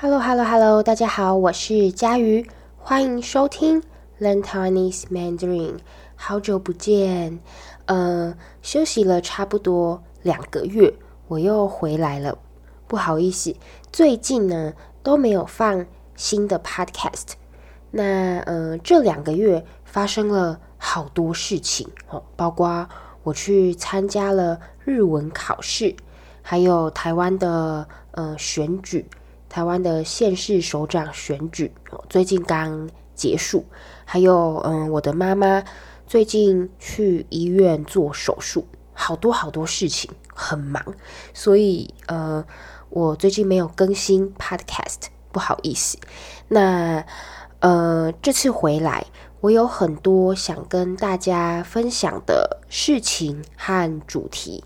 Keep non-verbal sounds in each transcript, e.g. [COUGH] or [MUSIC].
Hello，Hello，Hello，大家好，我是佳瑜，欢迎收听 Learn Taiwanese Mandarin。好久不见，呃，休息了差不多两个月，我又回来了。不好意思，最近呢都没有放新的 Podcast。那呃，这两个月发生了好多事情哦，包括我去参加了日文考试，还有台湾的呃选举。台湾的县市首长选举最近刚结束，还有嗯，我的妈妈最近去医院做手术，好多好多事情，很忙，所以呃，我最近没有更新 Podcast，不好意思。那呃，这次回来，我有很多想跟大家分享的事情和主题。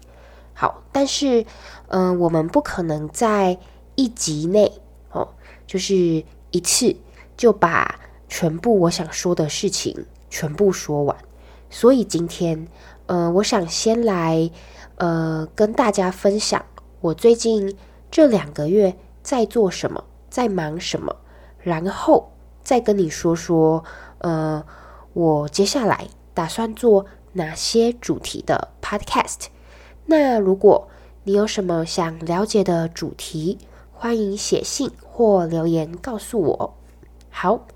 好，但是嗯、我们不可能在一集内哦，就是一次就把全部我想说的事情全部说完，所以今天，呃，我想先来，呃，跟大家分享我最近这两个月在做什么，在忙什么，然后再跟你说说，呃，我接下来打算做哪些主题的 Podcast。那如果你有什么想了解的主题，欢迎写信或留言告诉我。好，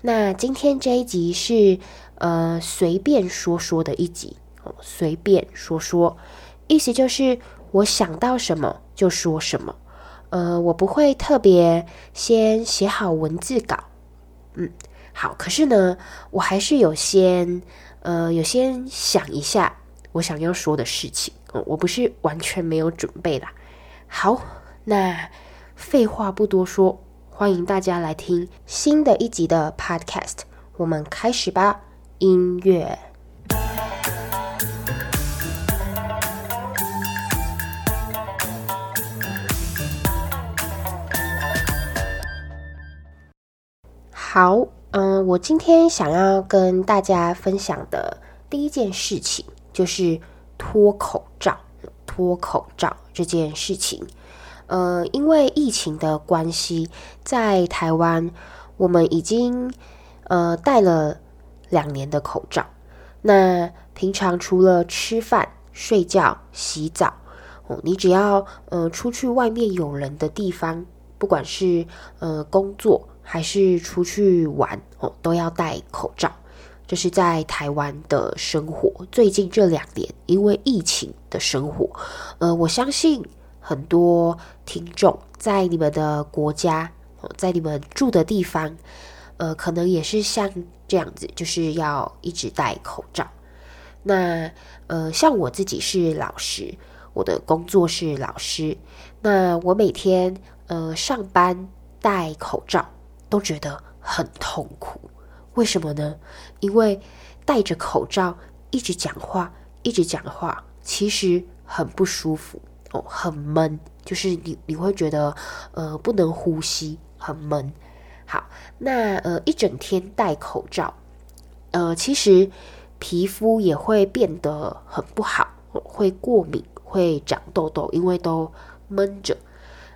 那今天这一集是呃随便说说的一集哦，随便说说，意思就是我想到什么就说什么。呃，我不会特别先写好文字稿。嗯，好，可是呢，我还是有先呃有先想一下我想要说的事情。嗯，我不是完全没有准备啦。好，那。废话不多说，欢迎大家来听新的一集的 Podcast。我们开始吧，音乐。好，嗯、我今天想要跟大家分享的第一件事情就是脱口罩。脱口罩这件事情。呃，因为疫情的关系，在台湾我们已经呃戴了两年的口罩。那平常除了吃饭、睡觉、洗澡，哦，你只要呃出去外面有人的地方，不管是呃工作还是出去玩，哦，都要戴口罩。这是在台湾的生活。最近这两年，因为疫情的生活，呃，我相信。很多听众在你们的国家，在你们住的地方，呃，可能也是像这样子，就是要一直戴口罩。那呃，像我自己是老师，我的工作是老师，那我每天呃上班戴口罩都觉得很痛苦。为什么呢？因为戴着口罩一直讲话，一直讲话，其实很不舒服。哦，很闷，就是你你会觉得呃不能呼吸，很闷。好，那呃一整天戴口罩，呃其实皮肤也会变得很不好，会过敏，会长痘痘，因为都闷着。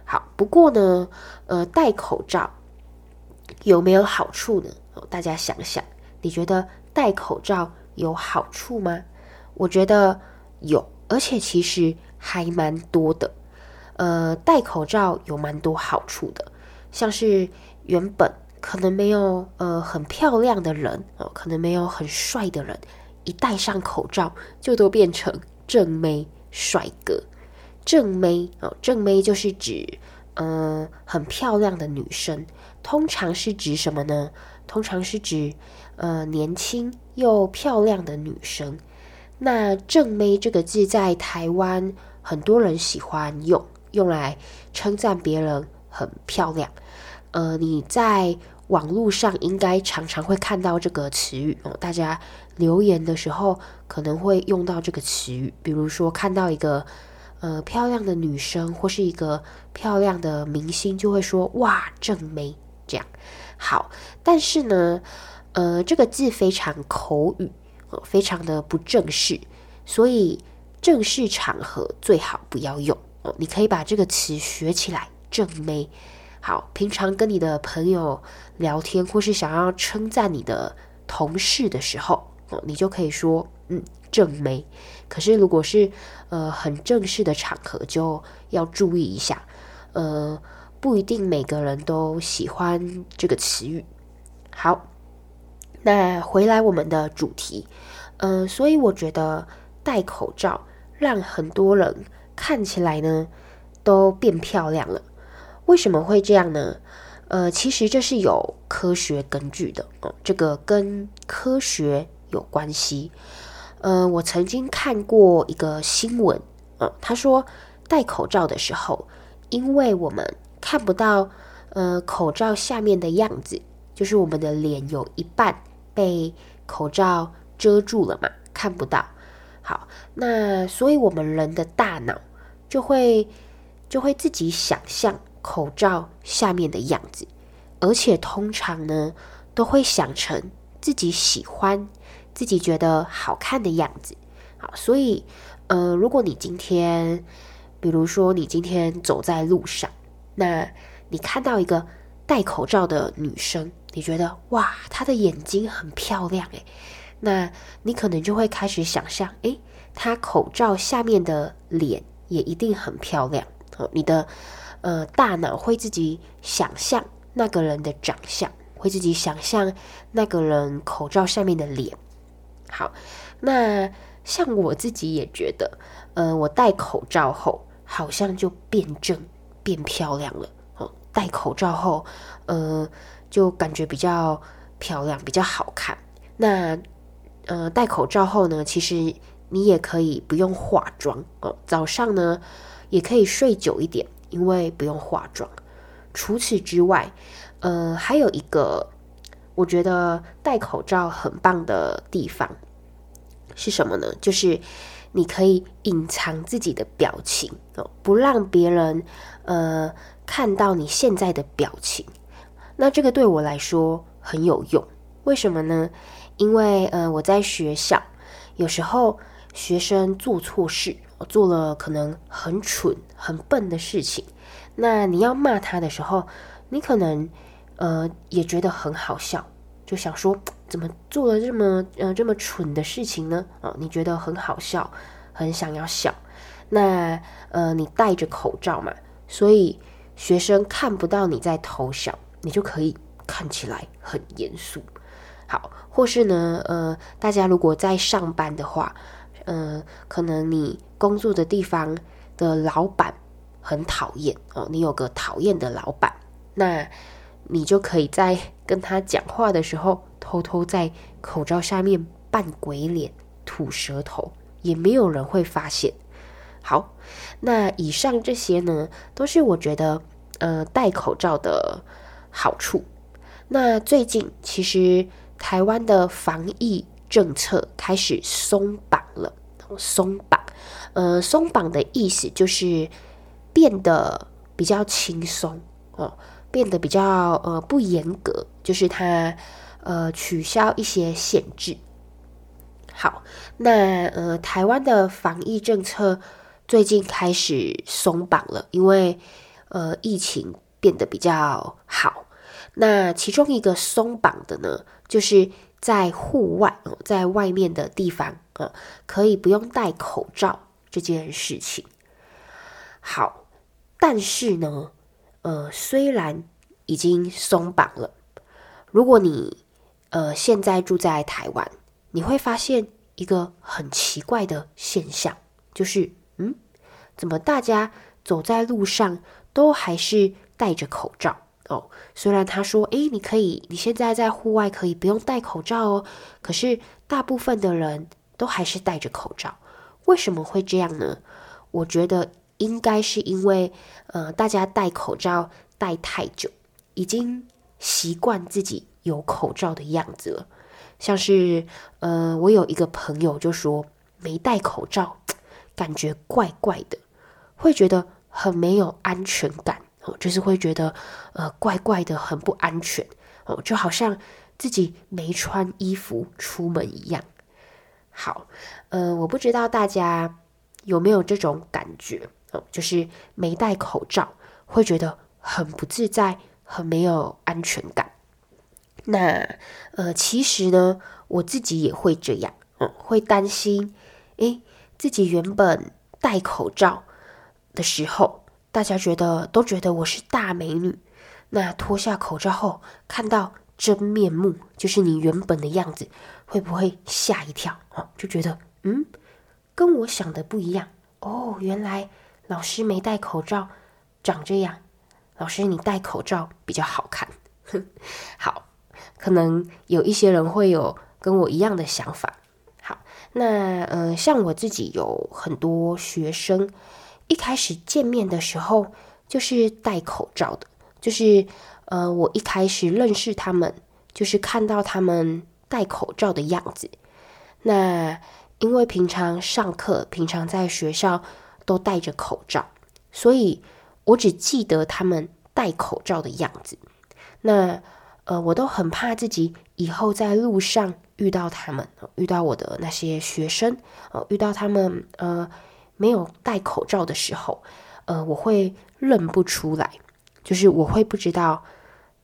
好，不过呢，呃戴口罩有没有好处呢？哦，大家想想，你觉得戴口罩有好处吗？我觉得有，而且其实。还蛮多的，呃，戴口罩有蛮多好处的，像是原本可能没有呃很漂亮的人哦，可能没有很帅的人，一戴上口罩就都变成正妹帅哥。正妹哦，正妹就是指呃很漂亮的女生，通常是指什么呢？通常是指呃年轻又漂亮的女生。那正妹这个字在台湾。很多人喜欢用，用来称赞别人很漂亮。呃，你在网络上应该常常会看到这个词语哦。大家留言的时候可能会用到这个词语，比如说看到一个呃漂亮的女生或是一个漂亮的明星，就会说哇，正妹这样。好，但是呢，呃，这个字非常口语，呃，非常的不正式，所以。正式场合最好不要用哦，你可以把这个词学起来，正妹。好，平常跟你的朋友聊天，或是想要称赞你的同事的时候，哦，你就可以说，嗯，正妹。可是如果是呃很正式的场合，就要注意一下，呃，不一定每个人都喜欢这个词语。好，那回来我们的主题，呃，所以我觉得戴口罩让很多人看起来呢都变漂亮了。为什么会这样呢？呃，其实这是有科学根据的哦，这个跟科学有关系。呃，我曾经看过一个新闻，呃，他说戴口罩的时候，因为我们看不到呃口罩下面的样子，就是我们的脸有一半被口罩遮住了嘛，看不到。好，那所以我们人的大脑就会就会自己想象。口罩下面的样子，而且通常呢，都会想成自己喜欢、自己觉得好看的样子。好，所以，呃，如果你今天，比如说你今天走在路上，那你看到一个戴口罩的女生，你觉得哇，她的眼睛很漂亮诶，那你可能就会开始想象，诶，他口罩下面的脸也一定很漂亮。哦，你的。呃，大脑会自己想象那个人的长相，会自己想象那个人口罩下面的脸。好，那像我自己也觉得，呃，我戴口罩后好像就变正、变漂亮了。哦，戴口罩后，呃，就感觉比较漂亮、比较好看。那呃，戴口罩后呢，其实你也可以不用化妆哦，早上呢也可以睡久一点。因为不用化妆。除此之外，呃，还有一个我觉得戴口罩很棒的地方是什么呢？就是你可以隐藏自己的表情哦，不让别人呃看到你现在的表情。那这个对我来说很有用。为什么呢？因为呃我在学校有时候学生做错事。做了可能很蠢、很笨的事情，那你要骂他的时候，你可能呃也觉得很好笑，就想说怎么做了这么呃这么蠢的事情呢？啊、你觉得很好笑，很想要笑。那呃你戴着口罩嘛，所以学生看不到你在偷笑，你就可以看起来很严肃。好，或是呢呃大家如果在上班的话。呃，可能你工作的地方的老板很讨厌哦，你有个讨厌的老板，那你就可以在跟他讲话的时候，偷偷在口罩下面扮鬼脸、吐舌头，也没有人会发现。好，那以上这些呢，都是我觉得呃戴口罩的好处。那最近其实台湾的防疫政策开始松绑了，松绑，呃，松绑的意思就是变得比较轻松哦，变得比较呃不严格，就是它呃取消一些限制。好，那呃台湾的防疫政策最近开始松绑了，因为呃疫情变得比较好。那其中一个松绑的呢，就是。在户外，在外面的地方，呃，可以不用戴口罩这件事情。好，但是呢，呃，虽然已经松绑了，如果你呃现在住在台湾，你会发现一个很奇怪的现象，就是，嗯，怎么大家走在路上都还是戴着口罩？哦，虽然他说，诶，你可以，你现在在户外可以不用戴口罩哦，可是大部分的人都还是戴着口罩。为什么会这样呢？我觉得应该是因为，呃，大家戴口罩戴太久，已经习惯自己有口罩的样子了。像是，呃，我有一个朋友就说，没戴口罩，感觉怪怪的，会觉得很没有安全感。就是会觉得，呃，怪怪的，很不安全哦，就好像自己没穿衣服出门一样。好，呃，我不知道大家有没有这种感觉哦，就是没戴口罩会觉得很不自在，很没有安全感。那呃，其实呢，我自己也会这样，嗯，会担心，诶，自己原本戴口罩的时候，大家觉得都觉得我是大美女，那脱下口罩后看到真面目，就是你原本的样子，会不会吓一跳？哦，就觉得，嗯，跟我想的不一样哦，原来老师没戴口罩长这样，老师你戴口罩比较好看，哼，[LAUGHS] 好。可能有一些人会有跟我一样的想法。好，那呃，像我自己有很多学生，一开始见面的时候就是戴口罩的，就是呃，我一开始认识他们，就是看到他们戴口罩的样子。那因为平常上课，平常在学校都戴着口罩，所以我只记得他们戴口罩的样子。那呃，我都很怕自己以后在路上遇到他们，遇到我的那些学生，呃，遇到他们呃没有戴口罩的时候，呃，我会认不出来，就是我会不知道，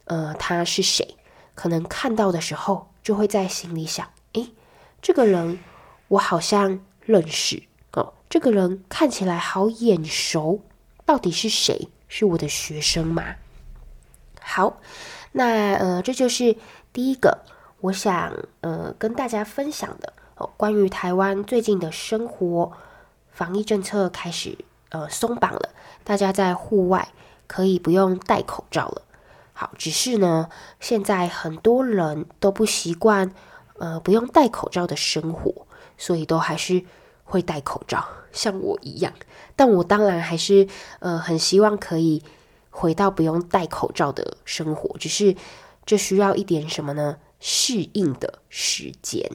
呃，他是谁。可能看到的时候，就会在心里想，诶，这个人我好像认识哦，这个人看起来好眼熟，到底是谁？是我的学生吗？好。那呃，这就是第一个我想呃跟大家分享的哦，关于台湾最近的生活防疫政策开始呃松绑了，大家在户外可以不用戴口罩了。好，只是呢，现在很多人都不习惯呃不用戴口罩的生活，所以都还是会戴口罩，像我一样。但我当然还是呃很希望可以。回到不用戴口罩的生活，只是这需要一点什么呢？适应的时间。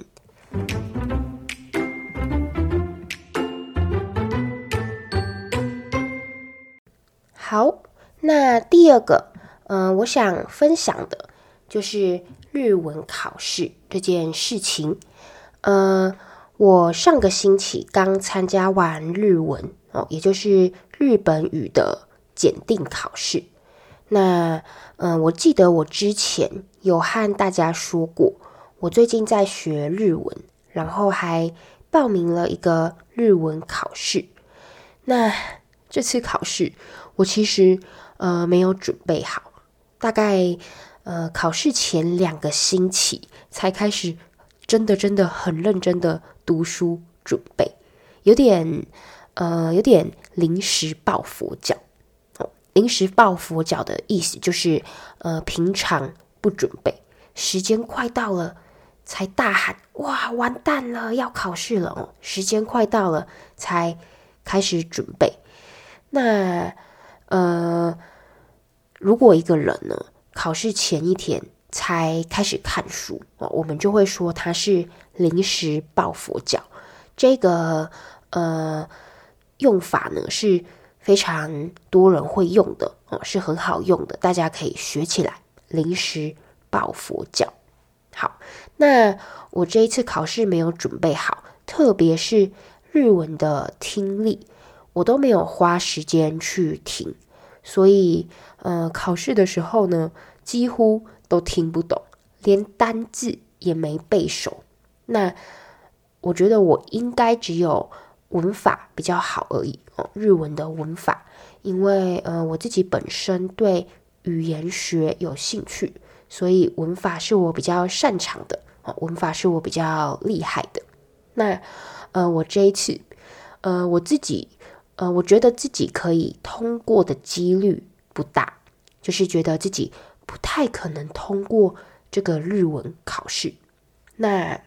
好，那第二个，嗯、我想分享的就是日文考试这件事情。呃，我上个星期刚参加完日文哦，也就是日本语的。检定考试，那嗯、我记得我之前有和大家说过，我最近在学日文，然后还报名了一个日文考试。那这次考试，我其实呃没有准备好，大概呃考试前两个星期才开始，真的真的很认真的读书准备，有点呃有点临时抱佛脚。临时抱佛脚的意思就是，呃，平常不准备，时间快到了才大喊“哇，完蛋了，要考试了哦！”时间快到了才开始准备。那，呃，如果一个人呢，考试前一天才开始看书，哦，我们就会说他是临时抱佛脚。这个，呃，用法呢是。非常多人会用的哦，是很好用的，大家可以学起来。临时抱佛脚。好，那我这一次考试没有准备好，特别是日文的听力，我都没有花时间去听，所以呃，考试的时候呢，几乎都听不懂，连单字也没背熟。那我觉得我应该只有。文法比较好而已哦，日文的文法，因为呃我自己本身对语言学有兴趣，所以文法是我比较擅长的哦，文法是我比较厉害的。那呃我这一次呃我自己呃我觉得自己可以通过的几率不大，就是觉得自己不太可能通过这个日文考试。那。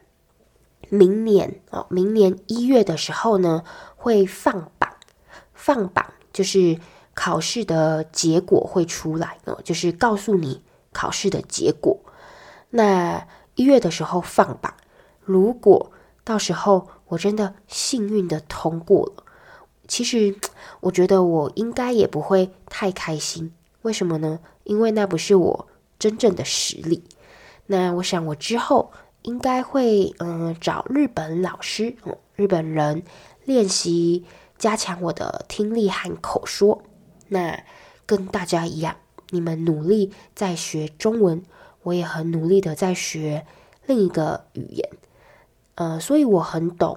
明年哦，明年一月的时候呢，会放榜。放榜就是考试的结果会出来哦，就是告诉你考试的结果。那一月的时候放榜，如果到时候我真的幸运的通过了，其实 [TSK] 我觉得我应该也不会太开心。为什么呢？因为那不是我真正的实力。那我想我之后。应该会嗯找日本老师，嗯，日本人练习加强我的听力和口说。那跟大家一样，你们努力在学中文，我也很努力的在学另一个语言。呃，所以我很懂，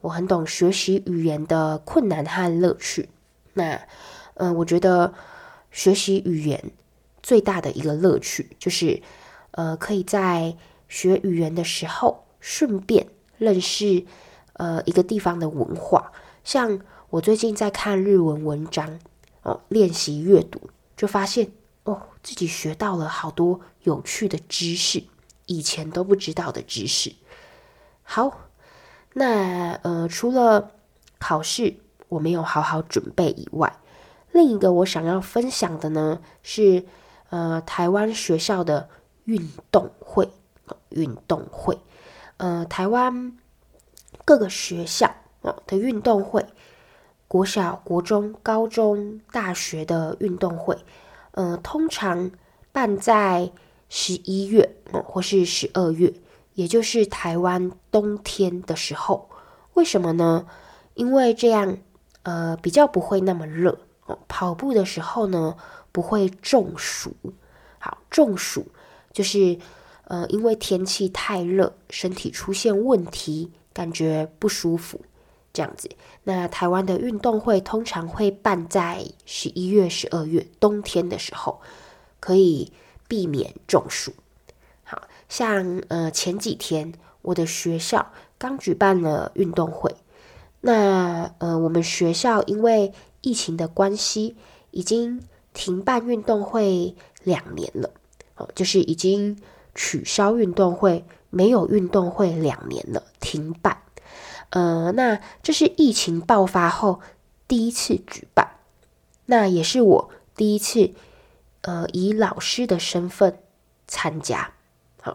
我很懂学习语言的困难和乐趣。那，嗯、我觉得学习语言最大的一个乐趣就是，呃，可以在学语言的时候顺便认识呃一个地方的文化。像我最近在看日文文章哦，练习阅读，就发现哦，自己学到了好多有趣的知识，以前都不知道的知识。好，那呃，除了考试我没有好好准备以外，另一个我想要分享的呢是呃，台湾学校的运动会，运动会，呃，台湾各个学校啊的运动会，国小、国中、高中、大学的运动会，呃，通常办在十一月，或是十二月。也就是台湾冬天的时候，为什么呢？因为这样，呃，比较不会那么热哦。跑步的时候呢，不会中暑。好，中暑就是，呃，因为天气太热，身体出现问题，感觉不舒服，这样子。那台湾的运动会通常会办在十一月、十二月，冬天的时候，可以避免中暑。像呃前几天我的学校刚举办了运动会，那呃我们学校因为疫情的关系，已经停办运动会两年了，哦，就是已经取消运动会，没有运动会两年了，停办。呃，那这是疫情爆发后第一次举办，那也是我第一次呃以老师的身份参加。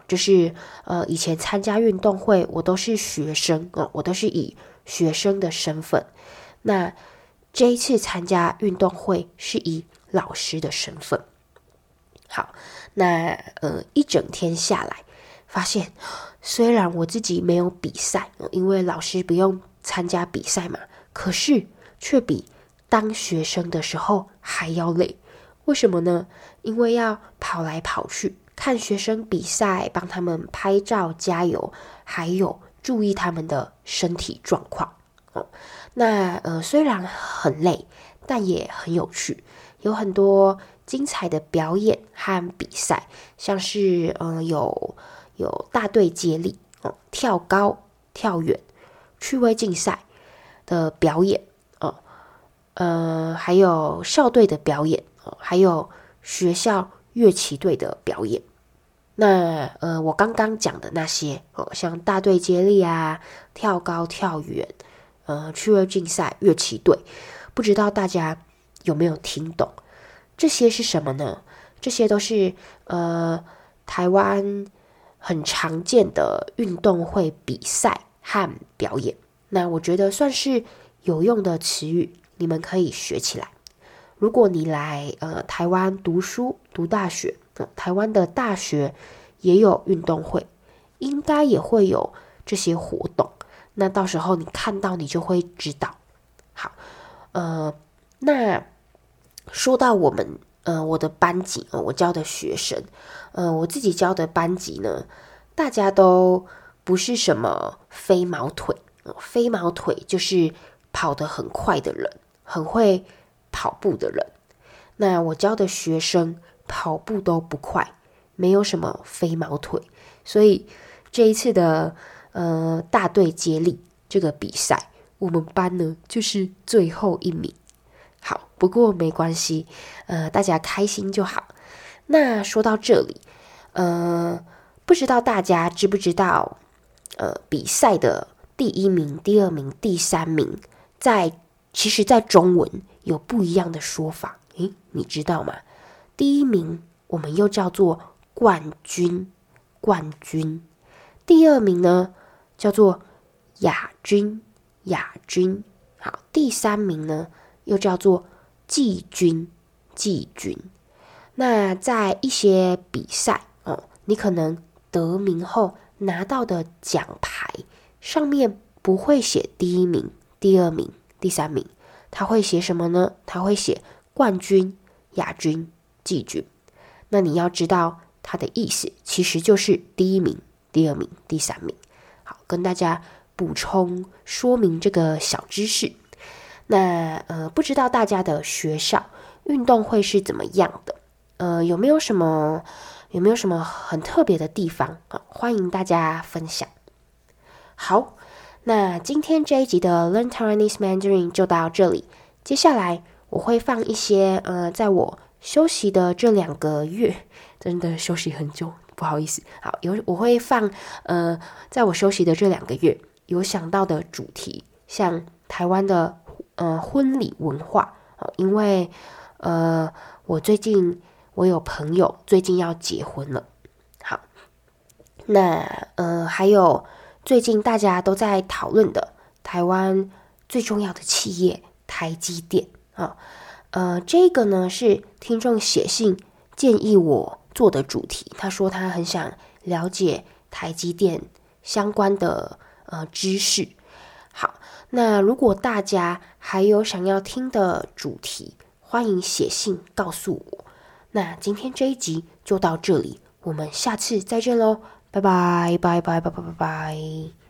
就是呃，以前参加运动会，我都是学生啊、我都是以学生的身份。那这一次参加运动会是以老师的身份。好，那呃，一整天下来，发现虽然我自己没有比赛，因为老师不用参加比赛嘛，可是却比当学生的时候还要累。为什么呢？因为要跑来跑去。看学生比赛，帮他们拍照加油，还有注意他们的身体状况。哦，那呃虽然很累，但也很有趣，有很多精彩的表演和比赛，像是嗯、呃、有有大队接力哦，跳高、跳远、趣味竞赛的表演哦，呃还有校队的表演哦，还有学校。乐器队的表演，那呃，我刚刚讲的那些哦，像大队接力啊、跳高、跳远，呃，趣味竞赛、乐器队，不知道大家有没有听懂？这些是什么呢？这些都是呃台湾很常见的运动会比赛和表演。那我觉得算是有用的词语，你们可以学起来。如果你来呃台湾读书读大学，台湾的大学也有运动会，应该也会有这些活动。那到时候你看到你就会知道。好，呃，那说到我们呃我的班级，我教的学生，呃，我自己教的班级呢，大家都不是什么飞毛腿，飞毛腿就是跑得很快的人，很会。跑步的人，那我教的学生跑步都不快，没有什么飞毛腿，所以这一次的呃大队接力这个比赛，我们班呢就是最后一名。好，不过没关系，呃，大家开心就好。那说到这里，呃，不知道大家知不知道，呃，比赛的第一名、第二名、第三名，在其实，在中文。有不一样的说法，诶，你知道吗？第一名我们又叫做冠军，冠军；第二名呢叫做亚军，亚军。好，第三名呢又叫做季军，季军。那在一些比赛哦，你可能得名后拿到的奖牌上面不会写第一名、第二名、第三名。他会写什么呢？他会写冠军、亚军、季军。那你要知道它的意思，其实就是第一名、第二名、第三名。好，跟大家补充说明这个小知识。那呃，不知道大家的学校运动会是怎么样的？呃，有没有什么有没有什么很特别的地方啊？欢迎大家分享。好，那今天这一集的 Learn Taiwanese Mandarin 就到这里。接下来我会放一些呃，在我休息的这两个月，真的休息很久，不好意思。好，有我会放呃，在我休息的这两个月有想到的主题，像台湾的呃婚礼文化啊，因为呃我最近我有朋友最近要结婚了。好，那呃还有。最近大家都在讨论的台湾最重要的企业台积电啊，呃，这个呢是听众写信建议我做的主题。他说他很想了解台积电相关的呃知识。好，那如果大家还有想要听的主题，欢迎写信告诉我。那今天这一集就到这里，我们下次再见喽。拜拜拜拜拜拜拜拜。